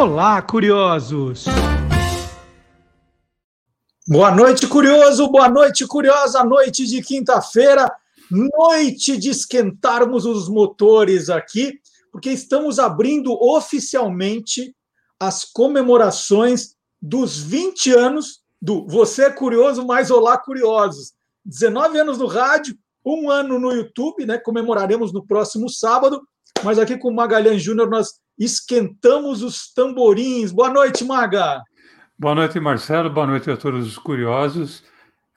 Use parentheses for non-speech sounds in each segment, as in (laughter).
Olá, curiosos! Boa noite, curioso! Boa noite, curiosa! Noite de quinta-feira, noite de esquentarmos os motores aqui, porque estamos abrindo oficialmente as comemorações dos 20 anos do Você é Curioso, mais Olá Curiosos. 19 anos no rádio, um ano no YouTube, né? Comemoraremos no próximo sábado. Mas aqui com o Magalhães Júnior nós esquentamos os tamborins. Boa noite, Maga. Boa noite, Marcelo. Boa noite a todos os curiosos.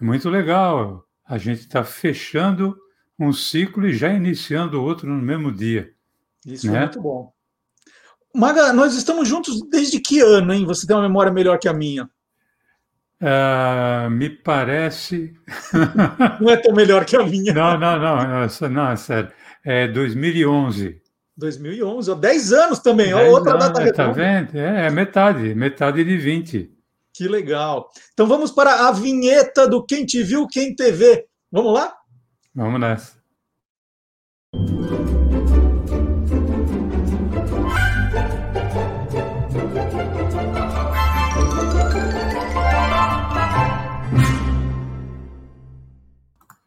É muito legal. A gente está fechando um ciclo e já iniciando outro no mesmo dia. Isso né? é muito bom. Maga, nós estamos juntos desde que ano, hein? Você tem uma memória melhor que a minha. Uh, me parece. (laughs) não é tão melhor que a minha. Não, não, não, não, não é sério. É 2011. 2011, ó, 10 anos também, 10 outra anos, data Tá vendo? É, é metade, metade de 20. Que legal. Então vamos para a vinheta do Quem Te Viu, Quem TV. Vamos lá? Vamos nessa.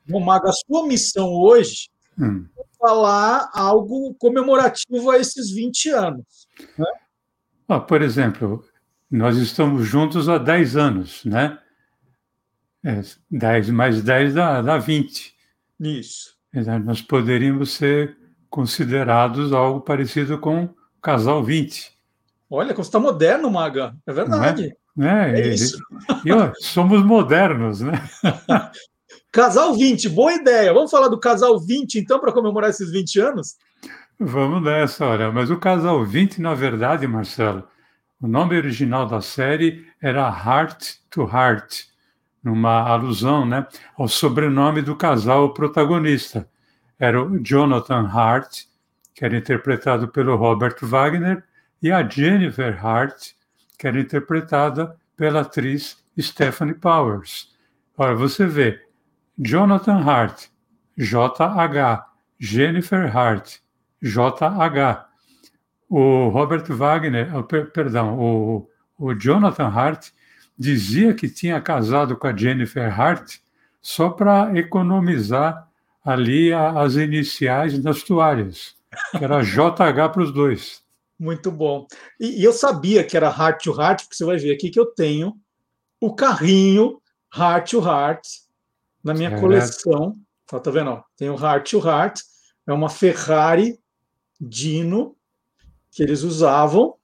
Bom, Maga, a sua missão hoje hum falar algo comemorativo a esses 20 anos. Né? Ah, por exemplo, nós estamos juntos há 10 anos, né? É, 10 mais 10 dá, dá 20. Isso. Nós poderíamos ser considerados algo parecido com Casal 20. Olha, como você está moderno, Maga. É verdade. É, é, é isso. E, e, ó, somos modernos, né? (laughs) Casal 20, boa ideia. Vamos falar do Casal 20, então, para comemorar esses 20 anos? Vamos nessa, olha. Mas o Casal 20, na verdade, Marcelo, o nome original da série era Heart to Heart, numa alusão né, ao sobrenome do casal protagonista. Era o Jonathan Hart, que era interpretado pelo Robert Wagner, e a Jennifer Hart, que era interpretada pela atriz Stephanie Powers. Olha, você vê, Jonathan Hart, JH, Jennifer Hart, JH. O Robert Wagner, perdão, o, o Jonathan Hart dizia que tinha casado com a Jennifer Hart só para economizar ali a, as iniciais das toalhas, que era JH para os dois. Muito bom. E, e, eu sabia que era Heart to Heart, porque você vai ver aqui que eu tenho o carrinho Heart to Heart na minha é coleção. Ó, tá vendo? Tem o Heart to Heart, é uma Ferrari Dino que eles usavam.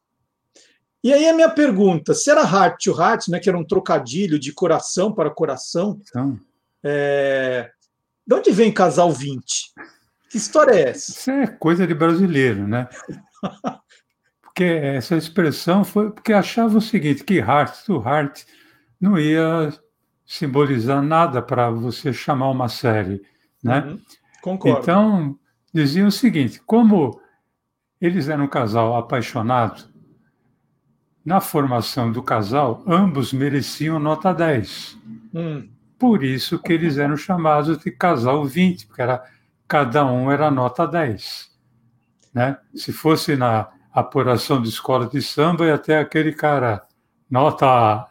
E aí a minha pergunta, se era Heart to Heart, né, que era um trocadilho de coração para coração, então. é... de onde vem Casal 20? Que história é essa? Isso é coisa de brasileiro, né? (laughs) porque essa expressão foi porque achava o seguinte, que Heart to Heart não ia simbolizar nada para você chamar uma série, né? Uhum, concordo. Então, diziam o seguinte, como eles eram um casal apaixonado, na formação do casal, ambos mereciam nota 10. Hum. Por isso que eles eram chamados de casal 20, porque era, cada um era nota 10. Né? Se fosse na apuração de escola de samba, ia até aquele cara, nota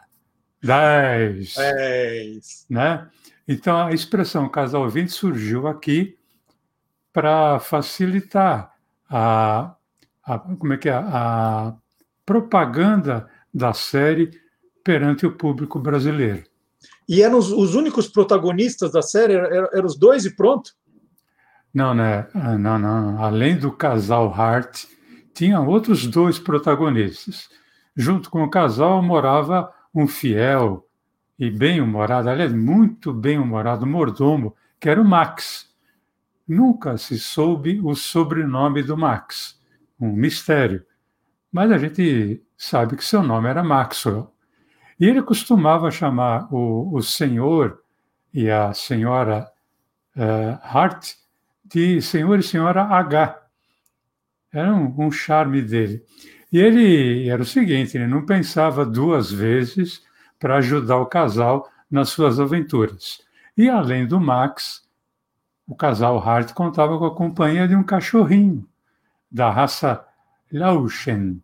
10. 10. Né? Então, a expressão casal 20 surgiu aqui para facilitar a, a, como é que é, a propaganda da série perante o público brasileiro. E eram os, os únicos protagonistas da série? Eram, eram, os dois e pronto? Não, né? Ah, não, não. Além do casal Hart, tinha outros dois protagonistas. Junto com o casal morava um fiel e bem-humorado, aliás, muito bem-humorado mordomo, que era o Max. Nunca se soube o sobrenome do Max, um mistério. Mas a gente sabe que seu nome era Maxwell. E ele costumava chamar o, o senhor e a senhora uh, Hart de senhor e senhora H. Era um, um charme dele. E ele era o seguinte: ele não pensava duas vezes para ajudar o casal nas suas aventuras. E além do Max, o casal Hart contava com a companhia de um cachorrinho da raça Lauschen,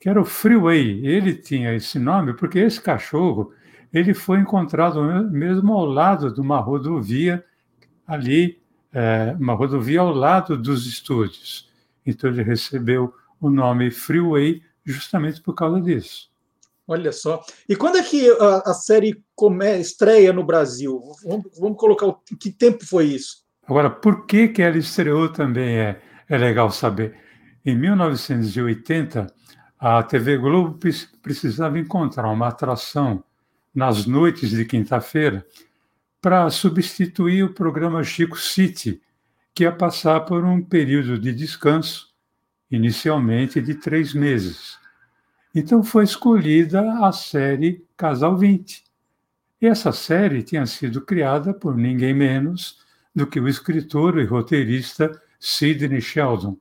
que era o Freeway. Ele tinha esse nome porque esse cachorro ele foi encontrado mesmo ao lado de uma rodovia ali, é, uma rodovia ao lado dos estúdios. Então ele recebeu o nome Freeway justamente por causa disso. Olha só. E quando é que a, a série come, estreia no Brasil? Vamos, vamos colocar o, que tempo foi isso? Agora, por que, que ela estreou também é, é legal saber. Em 1980, a TV Globo precisava encontrar uma atração nas noites de quinta-feira para substituir o programa Chico City, que ia passar por um período de descanso, inicialmente de três meses. Então foi escolhida a série Casal 20. E essa série tinha sido criada por ninguém menos do que o escritor e roteirista Sidney Sheldon.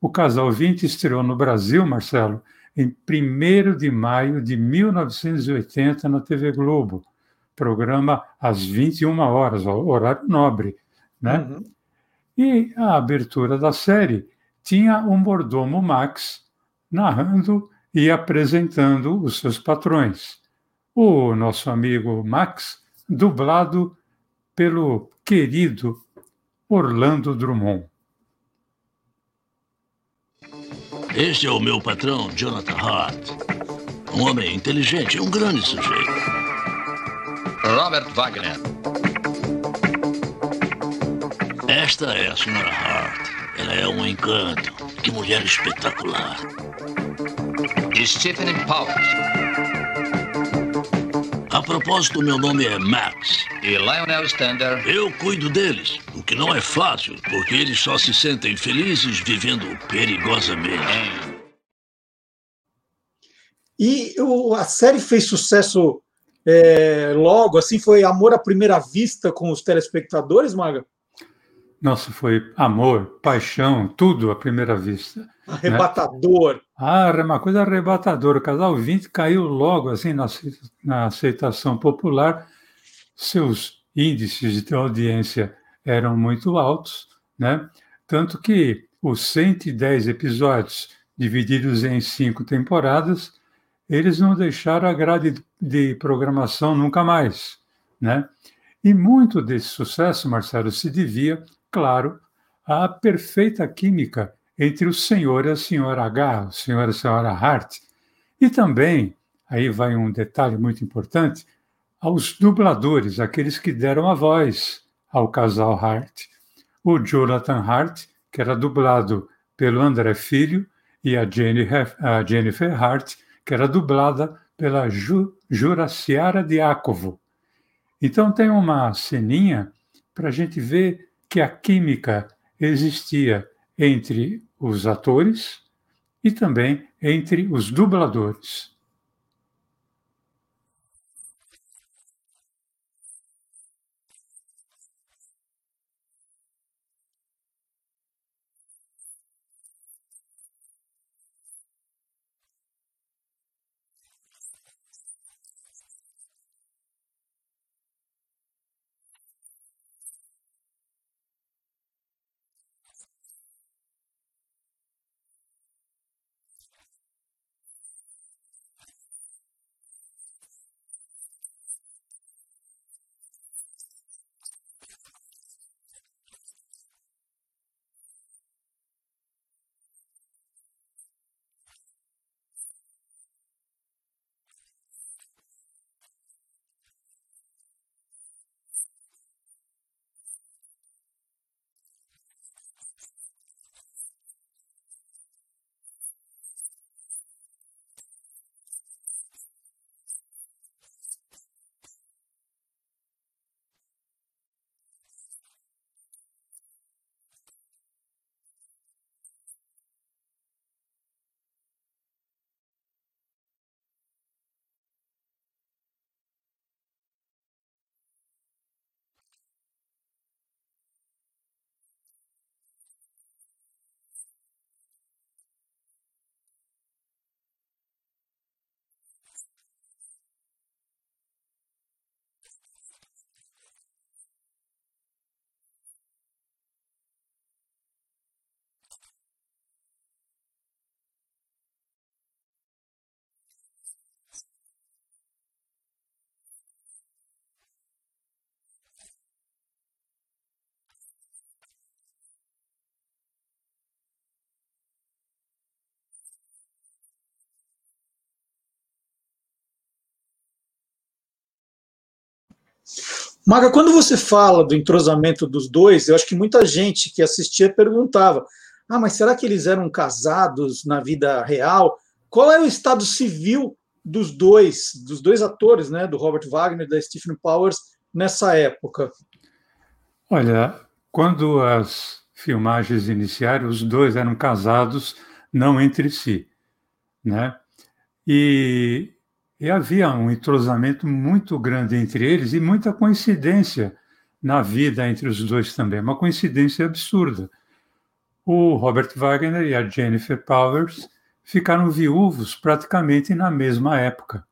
O Casal 20 estreou no Brasil, Marcelo, em 1 de maio de 1980 na TV Globo, programa às 21 horas, horário nobre, né? Uhum. E a abertura da série tinha o um mordomo Max narrando e apresentando os seus patrões. O nosso amigo Max, dublado pelo querido Orlando Drummond. Este é o meu patrão, Jonathan Hart. Um homem inteligente e um grande sujeito. Robert Wagner. Esta é a senhora Hart. Ela é um encanto. Que mulher espetacular. Stephen Powers. A propósito, meu nome é Max. E Lionel Stander. Eu cuido deles, o que não é fácil, porque eles só se sentem felizes vivendo perigosamente. E o, a série fez sucesso é, logo, assim, foi amor à primeira vista com os telespectadores, Maga? Nossa, foi amor, paixão, tudo à primeira vista. Né? Arrebatador. Né? Ah, uma coisa arrebatadora. O casal 20 caiu logo assim na, na aceitação popular. Seus índices de audiência eram muito altos, né? Tanto que os 110 episódios divididos em cinco temporadas, eles não deixaram a grade de programação nunca mais, né? E muito desse sucesso, Marcelo, se devia claro, a perfeita química entre o senhor e a senhora H, o senhor e a senhora Hart, e também, aí vai um detalhe muito importante, aos dubladores, aqueles que deram a voz ao casal Hart. O Jonathan Hart, que era dublado pelo André Filho, e a a Jennifer Hart, que era dublada pela Ju, Juraciara Diácovo. Então tem uma ceninha para a gente ver que a química existia entre os atores e também entre os dubladores. Maga, quando você fala do entrosamento dos dois, eu acho que muita gente que assistia perguntava: ah, mas será que eles eram casados na vida real? Qual era o estado civil dos dois, dos dois atores, né, do Robert Wagner e da Stephen Powers nessa época? Olha, quando as filmagens iniciaram, os dois eram casados, não entre si, né? E, e havia um entrosamento muito grande entre eles e muita coincidência na vida entre os dois também, uma coincidência absurda. O Robert Wagner e a Jennifer Powers ficaram viúvos praticamente na mesma época.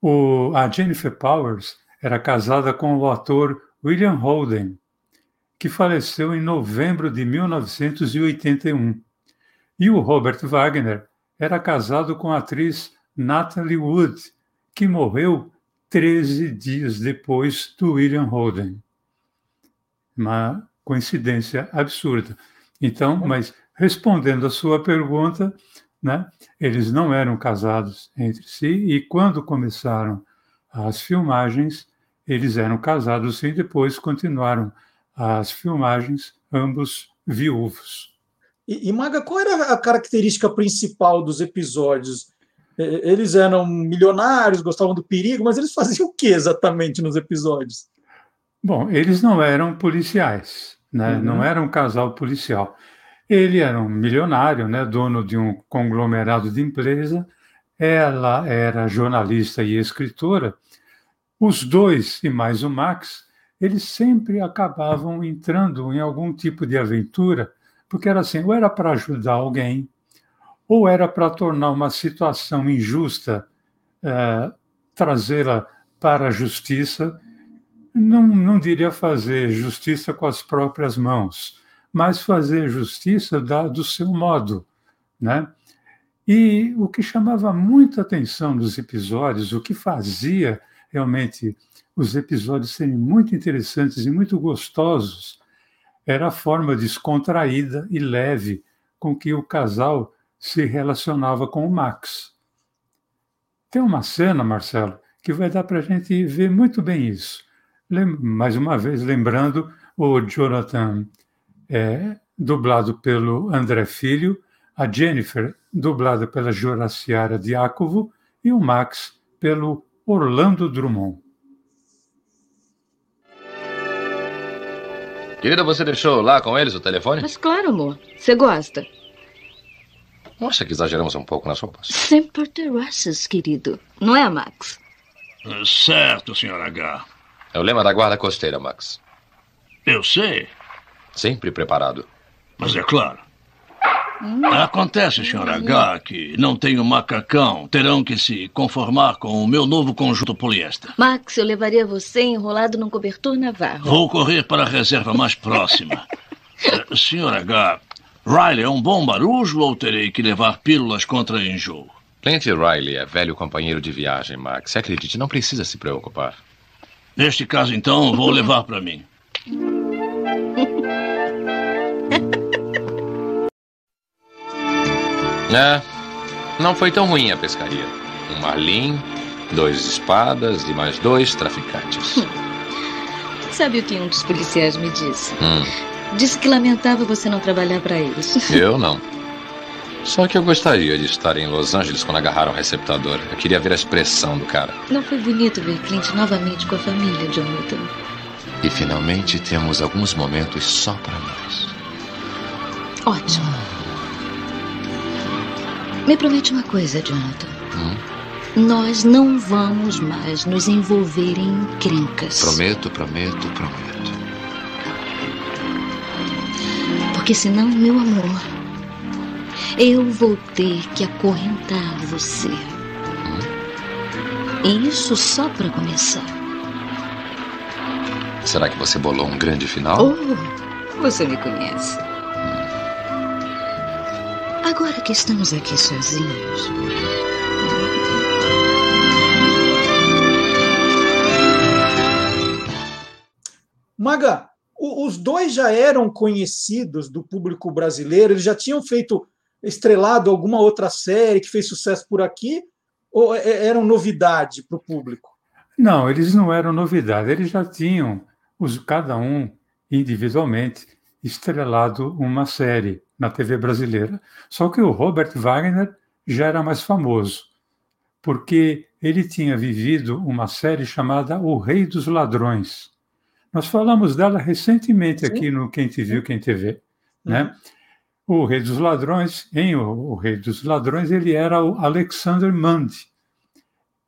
O, a Jennifer Powers era casada com o ator William Holden, que faleceu em novembro de 1981. E o Robert Wagner era casado com a atriz Natalie Wood, que morreu 13 dias depois do William Holden. Uma coincidência absurda. Então, mas respondendo a sua pergunta, né, eles não eram casados entre si e quando começaram as filmagens, eles eram casados e depois continuaram as filmagens, ambos viúvos. E, e, Maga, qual era a característica principal dos episódios? Eles eram milionários, gostavam do perigo, mas eles faziam o que exatamente nos episódios? Bom, eles não eram policiais, né? Uhum. não eram um casal policial. Ele era um milionário, né? dono de um conglomerado de empresa, ela era jornalista e escritora. Os dois, e mais o Max, eles sempre acabavam entrando em algum tipo de aventura, porque era assim, ou era para ajudar alguém, ou era para tornar uma situação injusta, é, trazê-la para a justiça, não, não diria fazer justiça com as próprias mãos, mas fazer justiça da, do seu modo, né? E o que chamava muita atenção nos episódios, o que fazia realmente os episódios serem muito interessantes e muito gostosos, era a forma descontraída e leve com que o casal se relacionava com o Max. Tem uma cena, Marcelo, que vai dar para a gente ver muito bem isso. Mais uma vez, lembrando o Jonathan, é, dublado pelo André Filho, a Jennifer, dublada pela Joraciara Diácovo, e o Max, pelo Orlando Drummond. Querida, você deixou lá com eles o telefone? Mas claro, amor. Você gosta? Não acha que exageramos um pouco nas roupas? Sempre terraças, querido. Não é, Max? É certo, Sr. H. É o lema da guarda costeira, Max. Eu sei. Sempre preparado. Mas é claro. Acontece, Sr. H, que não tenho macacão. Terão que se conformar com o meu novo conjunto poliéster. Max, eu levaria você enrolado num cobertor navarro. Vou correr para a reserva mais próxima. (laughs) uh, Sr. H, Riley é um bom marujo ou terei que levar pílulas contra enjoo? Clint Riley é velho companheiro de viagem, Max. Acredite, não precisa se preocupar. Neste caso, então, vou (laughs) levar para mim. (laughs) É, não foi tão ruim a pescaria. Um marlim, dois espadas e mais dois traficantes. (laughs) Sabe o que um dos policiais me disse? Hum. Disse que lamentava você não trabalhar para eles. (laughs) Eu não. Só que eu gostaria de estar em Los Angeles quando agarraram o receptador. Eu queria ver a expressão do cara. Não foi bonito ver Clint novamente com a família, Jonathan? E finalmente temos alguns momentos só para nós. Ótimo. Me promete uma coisa, Jonathan. Hum? Nós não vamos mais nos envolver em encrencas. Prometo, prometo, prometo. Porque senão, meu amor, eu vou ter que acorrentar você. E isso só para começar. Será que você bolou um grande final? Oh, você me conhece. Agora que estamos aqui sozinhos. Maga, os dois já eram conhecidos do público brasileiro, eles já tinham feito estrelado alguma outra série que fez sucesso por aqui, ou é, é, eram novidade para o público? Não, eles não eram novidade, eles já tinham, os, cada um individualmente, estrelado uma série na TV brasileira. Só que o Robert Wagner já era mais famoso, porque ele tinha vivido uma série chamada O Rei dos Ladrões. Nós falamos dela recentemente Sim. aqui no Quem Te Viu, Quem Te Vê. Né? Uhum. Né? O Rei dos Ladrões, em o, Rei dos Ladrões, ele era o Alexander Mundy.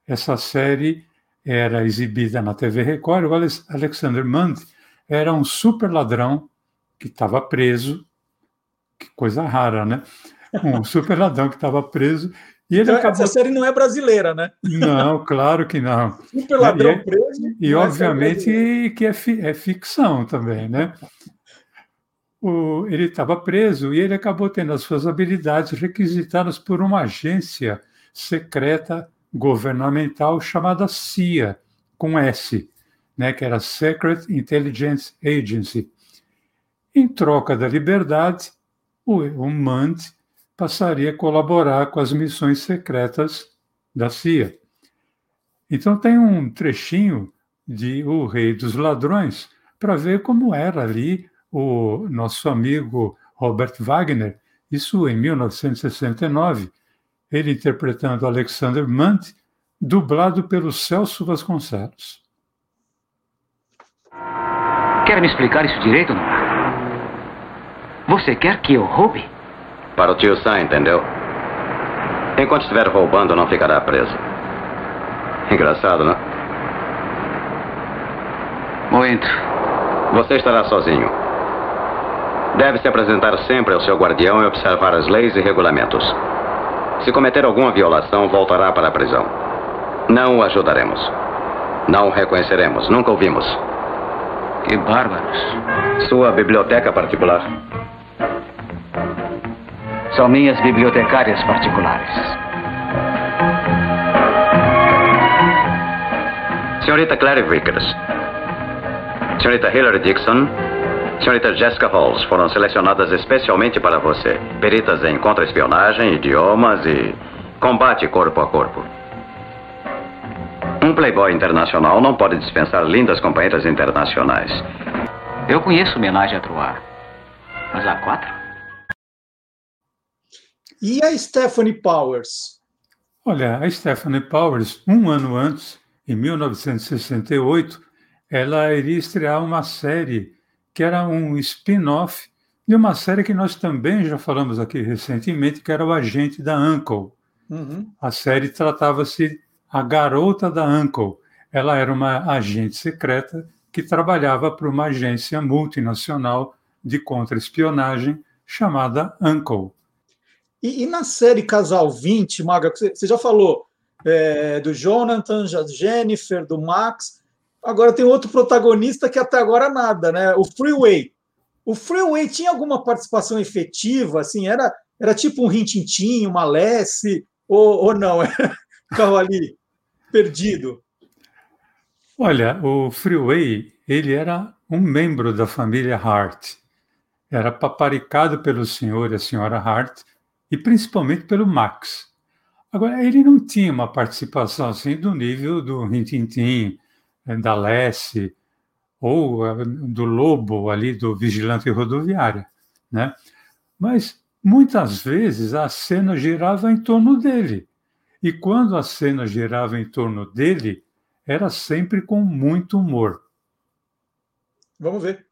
Essa série era exibida na TV Record. O Alexander Mundy era um super ladrão que estava preso, que coisa rara, né? Um super ladrão que estava preso. E ele então, acabou... Essa série não é brasileira, né? Não, claro que não. Super ladrão (laughs) e, preso. E, obviamente que é, fi, é ficção também, né? O, ele estava preso e ele acabou tendo as suas habilidades requisitadas por uma agência secreta governamental chamada CIA, com S, né, que era Secret Intelligence Agency. Em troca da liberdade, o, o passaria a colaborar com as missões secretas da CIA. Então tem um trechinho de O Rei dos Ladrões para ver como era ali o nosso amigo Robert Wagner, isso em 1969, ele interpretando Alexander Munt, dublado pelo Celso Vasconcelos. Quer me explicar isso direito, não? Você quer que eu roube? Para o tio Sam, entendeu? Enquanto estiver roubando, não ficará preso. Engraçado, não? Muito. Você estará sozinho. Deve se apresentar sempre ao seu guardião e observar as leis e regulamentos. Se cometer alguma violação, voltará para a prisão. Não o ajudaremos. Não o reconheceremos. Nunca o vimos. Que bárbaros. Sua biblioteca particular. São minhas bibliotecárias particulares. Senhorita Clary Vickers. Senhorita Hillary Dixon. Senhorita Jessica Halls foram selecionadas especialmente para você. Peritas em contra-espionagem, idiomas e combate corpo a corpo. Um playboy internacional não pode dispensar lindas companheiras internacionais. Eu conheço homenagem a Troar, mas há quatro? E a Stephanie Powers? Olha, a Stephanie Powers, um ano antes, em 1968, ela iria estrear uma série que era um spin-off de uma série que nós também já falamos aqui recentemente, que era o Agente da Uncle. Uhum. A série tratava-se a garota da Uncle. Ela era uma agente secreta que trabalhava para uma agência multinacional de contra-espionagem chamada Uncle. E, e, na série Casal 20, Maga, você já falou é, do Jonathan, da Jennifer, do Max. Agora tem outro protagonista que até agora nada, né? O Freeway. O Freeway tinha alguma participação efetiva? Assim, era, era tipo um Rintintim, uma Lessie, ou, ou não? (laughs) Ficava ali perdido. Olha, o Freeway, ele era um membro da família Hart. Era paparicado pelo senhor e a senhora Hart, e principalmente pelo Max. Agora, ele não tinha uma participação assim do nível do Rintintim, eh, da Lessie, ou eh, do Lobo ali do Vigilante Rodoviária, né? Mas muitas vezes a cena girava em torno dele. E quando a cena girava em torno dele, era sempre com muito humor. Vamos ver.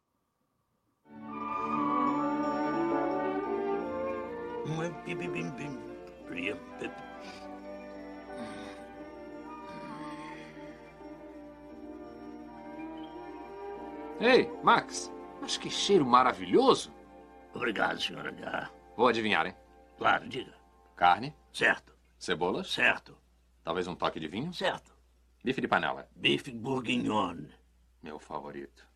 Ei, Max, mas que cheiro maravilhoso. Obrigado, senhora H. Vou adivinhar, hein? Claro, diga. Carne? Certo. Cebolas? Certo. Talvez um toque de vinho? Certo. Bife de panela? Bife bourguignon. Meu favorito.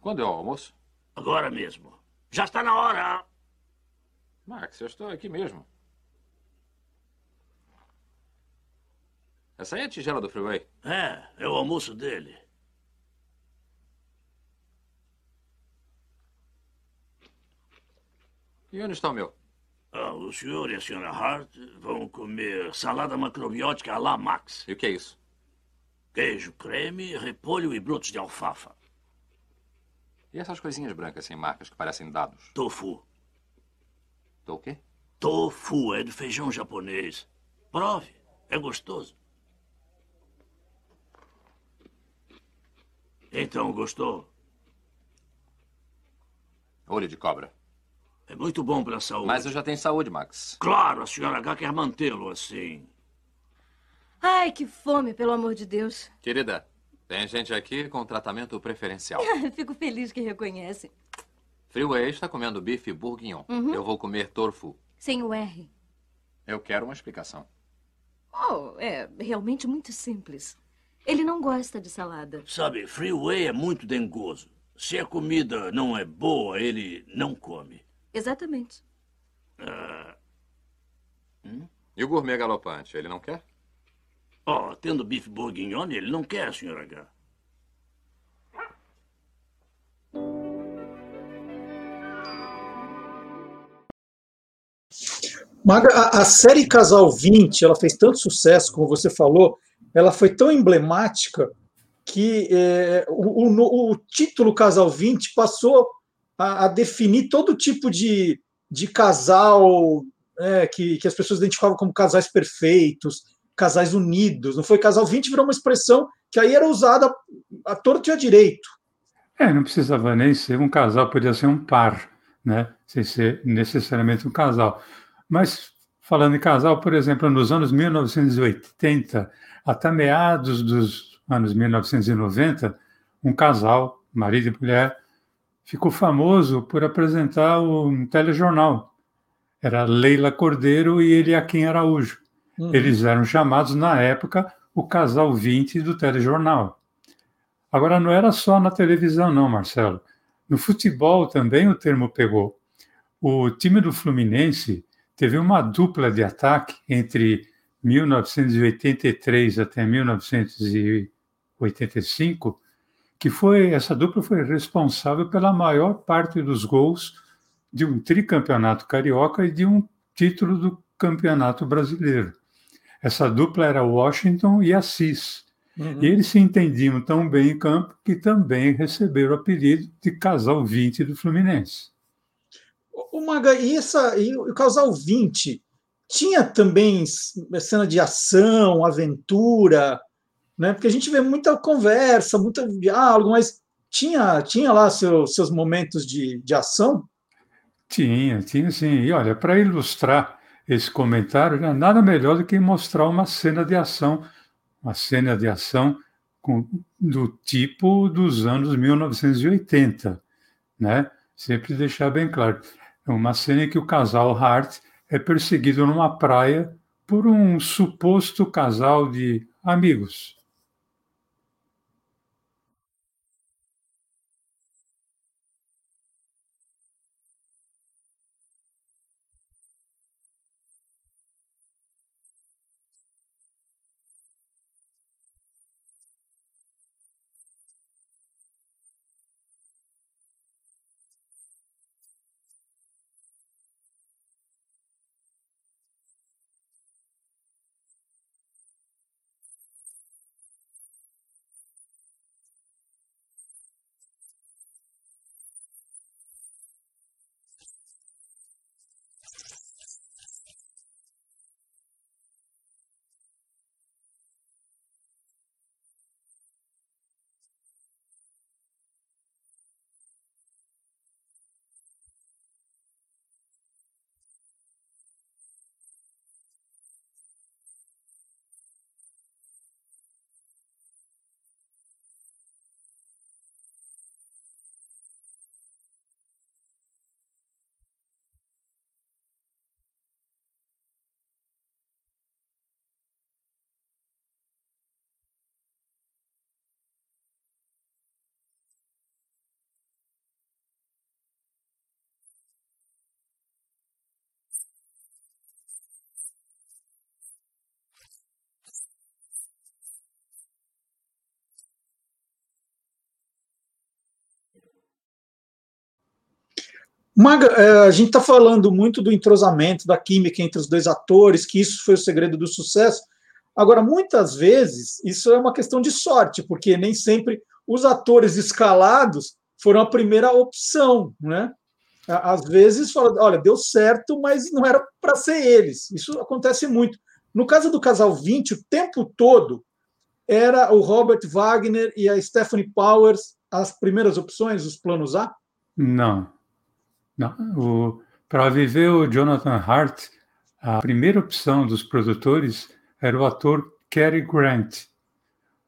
Quando é o almoço? Agora mesmo. Já está na hora. Max, eu estou aqui mesmo. Essa aí é a tigela do freeway? É, é o almoço dele. E onde está o meu? Ah, o senhor e a senhora Hart vão comer salada macrobiótica à la Max. E o que é isso? Queijo, creme, repolho e brotos de alfafa. E essas coisinhas brancas sem marcas que parecem dados? Tofu. Do quê? Tofu é de feijão japonês. Prove, é gostoso. Então, gostou? Olho de cobra. É muito bom para a saúde. Mas eu já tenho saúde, Max. Claro, a senhora H quer mantê-lo assim. Ai, que fome, pelo amor de Deus. (laughs) Querida, tem gente aqui com tratamento preferencial. Fico feliz que reconhece. Freeway está comendo bife bourguignon. Uhum. Eu vou comer tofu. Sem o R. Eu quero uma explicação. Oh, é realmente muito simples. Ele não gosta de salada. Sabe, Freeway é muito dengoso. Se a comida não é boa, ele não come. Exatamente. Ah, E o gourmet galopante, ele não quer? oh, tendo bife bourguignon, ele não quer, senhora H. Maga, a, a série Casal 20, ela fez tanto sucesso, como você falou, ela foi tão emblemática que é, o, o- o título Casal 20 passou a, a definir todo tipo de, de casal é, que, que as pessoas identificavam como casais perfeitos, casais unidos. Não foi Casal 20, virou uma expressão que aí era usada a torto e a direito. É, não precisava nem ser um casal, podia ser um par, né? Sem ser necessariamente um casal. Mas, falando em casal, por exemplo, nos anos 1980 até meados dos anos 1990, um casal, marido e mulher, ficou famoso por apresentar um telejornal. Era Leila Cordeiro e Eliakim Araújo. Uhum. Eles eram chamados, na época, o casal 20 do telejornal. Agora, não era só na televisão, não, Marcelo. No futebol também o termo pegou. O time do Fluminense teve uma dupla de ataque entre 1983 até 1985, que foi essa dupla foi responsável pela maior parte dos gols de um tricampeonato carioca e de um título do campeonato brasileiro. Essa dupla era Washington e Assis. Uhum. E eles se entendiam tão bem em campo que também receberam o apelido de Casal 20 do Fluminense. O Maga, e, essa, e o Casal 20 tinha também cena de ação, aventura, né? Porque a gente vê muita conversa, muito diálogo, mas tinha, tinha lá seu, seus momentos de, de ação? Tinha, tinha sim. E olha, para ilustrar esse comentário, não é nada melhor do que mostrar uma cena de ação, uma cena de ação com, do tipo dos anos 1980, né? Sempre deixar bem claro. É uma cena em que o casal Hart é perseguido numa praia por um suposto casal de amigos. Maga, é, a gente está falando muito do entrosamento, da química entre os dois atores, que isso foi o segredo do sucesso, Agora, muitas vezes, isso é uma questão de sorte, porque nem sempre os atores escalados foram a primeira opção, né? Às vezes, fala, olha, deu certo, mas não era para ser eles. Isso acontece muito. No caso do casal 20, o tempo todo era o Robert Wagner e a Stephanie Powers as primeiras opções, os planos A? Não. Para viver o Jonathan Hart, a primeira opção dos produtores era o ator Cary Grant.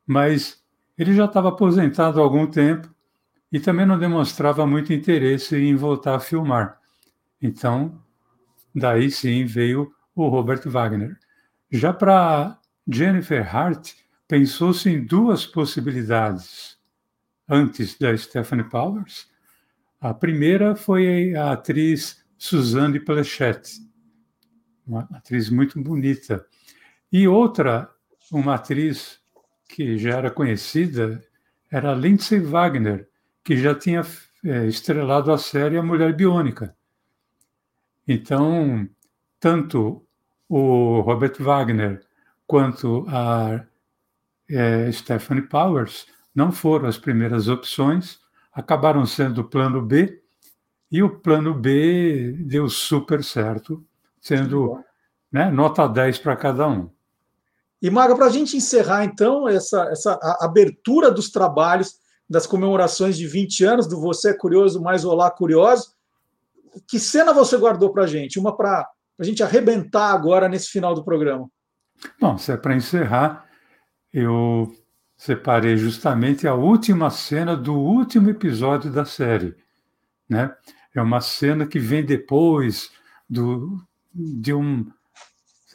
Mas ele já estava aposentado há algum tempo e também não demonstrava muito interesse em voltar a filmar. Então, daí sim veio o Robert Wagner. Já para Jennifer Hart, pensou-se em duas possibilidades antes da Stephanie Powers. A primeira foi a atriz Suzanne Plechette, uma atriz muito bonita. E outra, uma atriz que já era conhecida, era Lindsay Wagner, que já tinha é, estrelado a série A Mulher Biônica. Então, tanto o Robert Wagner quanto a é, Stephanie Powers não foram as primeiras opções, acabaram sendo o plano B, e o plano B deu super certo, sendo né, nota 10 para cada um. E, Maga, para a gente encerrar, então, essa, essa abertura dos trabalhos das comemorações de 20 anos do Você é Curioso mais Olá Curioso, que cena você guardou para a gente? Uma para a gente arrebentar agora nesse final do programa. Bom, se é para encerrar, eu separei justamente a última cena do último episódio da série. Né? É uma cena que vem depois do, de um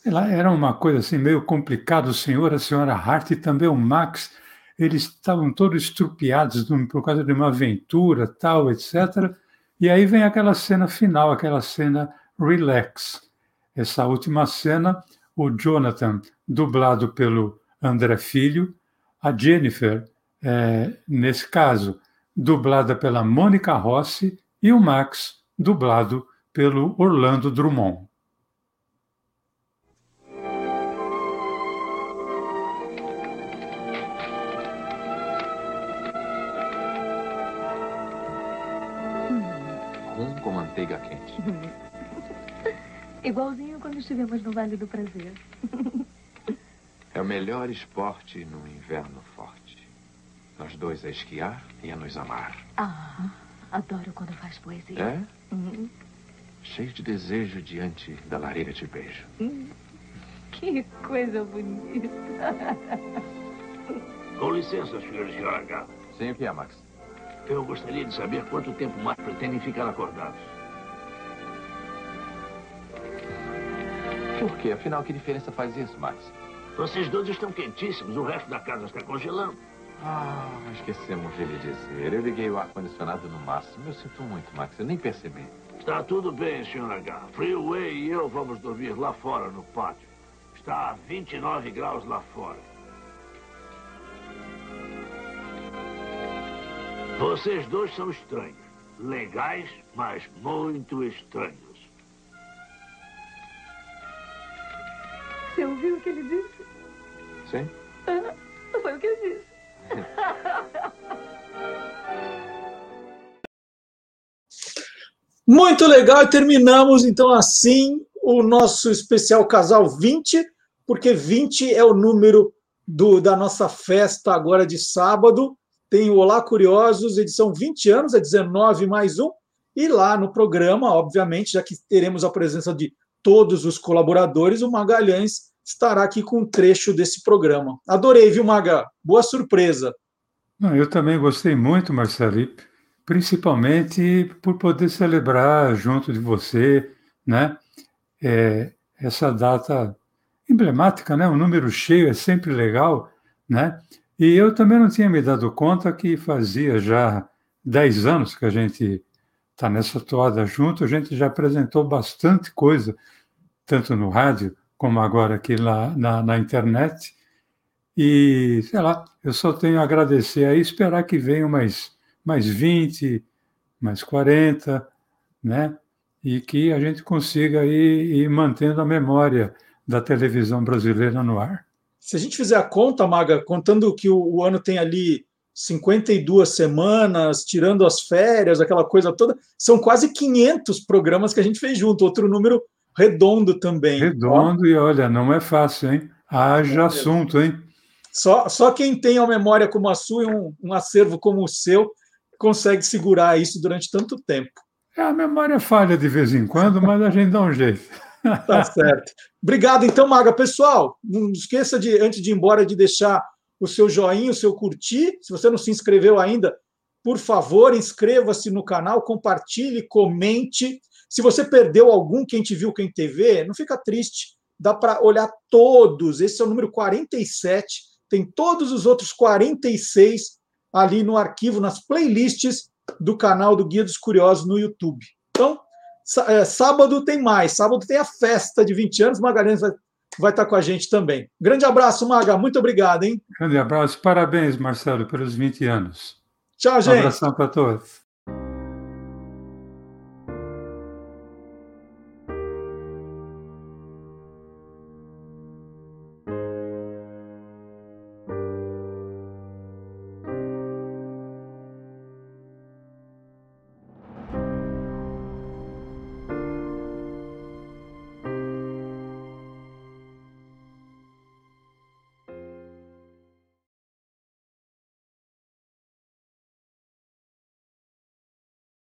sei lá, era uma coisa assim meio complicada. O senhor, a senhora Hart e também o Max, eles estavam todos estrupiados por causa de uma aventura, tal, etc. E aí vem aquela cena final, aquela cena relax. Essa última cena, o Jonathan, dublado pelo André Filho, a Jennifer, é, nesse caso, dublada pela Mônica Rossi, e o Max, dublado pelo Orlando Drummond. manteiga quente. (laughs) Igualzinho quando estivemos no Vale do Prazer. (laughs) É o melhor esporte no inverno forte. Nós dois a esquiar e a nos amar. Ah, adoro quando faz poesia. É? Uhum. Cheio de desejo diante da lareira de beijo. Uhum. Que coisa bonita. Com licença, senhor H. Sim, o que é, Max? Eu gostaria de saber quanto tempo mais pretendem ficar acordados. Por quê? Afinal, que diferença faz isso, Max? Vocês dois estão quentíssimos, o resto da casa está congelando. Ah, esquecemos de lhe dizer. Eu liguei o ar-condicionado no máximo. Eu sinto muito, Max. Eu nem percebi. Está tudo bem, Sr. H. Freeway e eu vamos dormir lá fora, no pátio. Está a 29 graus lá fora. Vocês dois são estranhos. Legais, mas muito estranhos. Você ouviu o que ele disse? Sim. Ah, foi o que ele disse. (laughs) Muito legal, e terminamos então assim o nosso especial Casal 20, porque 20 é o número do, da nossa festa agora de sábado. Tem o Olá Curiosos, edição 20 anos, é 19 mais um. E lá no programa, obviamente, já que teremos a presença de todos os colaboradores, o Magalhães estará aqui com um trecho desse programa. Adorei, viu, Maga? Boa surpresa. Não, eu também gostei muito, Marcelo, principalmente por poder celebrar junto de você, né? É, essa data emblemática, né? Um número cheio é sempre legal, né? E eu também não tinha me dado conta que fazia já 10 anos que a gente está nessa toada junto, a gente já apresentou bastante coisa, tanto no rádio como agora aqui lá na, na internet. E, sei lá, eu só tenho a agradecer aí, esperar que venham mais, mais 20, mais 40, né? E que a gente consiga ir, ir mantendo a memória da televisão brasileira no ar. Se a gente fizer a conta, Maga, contando que o, o ano tem ali 52 semanas, tirando as férias, aquela coisa toda, são quase 500 programas que a gente fez junto, outro número redondo também. Redondo, Ó. e olha, não é fácil, hein? Haja é assunto, hein? Só, só quem tem a memória como a sua e um, um acervo como o seu consegue segurar isso durante tanto tempo. É, a memória falha de vez em quando, mas a gente dá um jeito. Tá certo. Obrigado, então, Maga. Pessoal, não esqueça de, antes de ir embora, de deixar o seu joinha, o seu curtir. Se você não se inscreveu ainda, por favor, inscreva-se no canal, compartilhe, comente. Se você perdeu algum Quem Te Viu, Quem TV, não fica triste. Dá para olhar todos. Esse é o número 47. Tem todos os outros 46 ali no arquivo, nas playlists do canal do Guia dos Curiosos no YouTube. Então, é, sábado tem mais. Sábado tem a festa de 20 anos. Magalhães vai, vai estar com a gente também. Grande abraço, Maga. Muito obrigado, hein? Grande abraço. Parabéns, Marcelo, pelos 20 anos. Tchau, gente. Um abração para todos.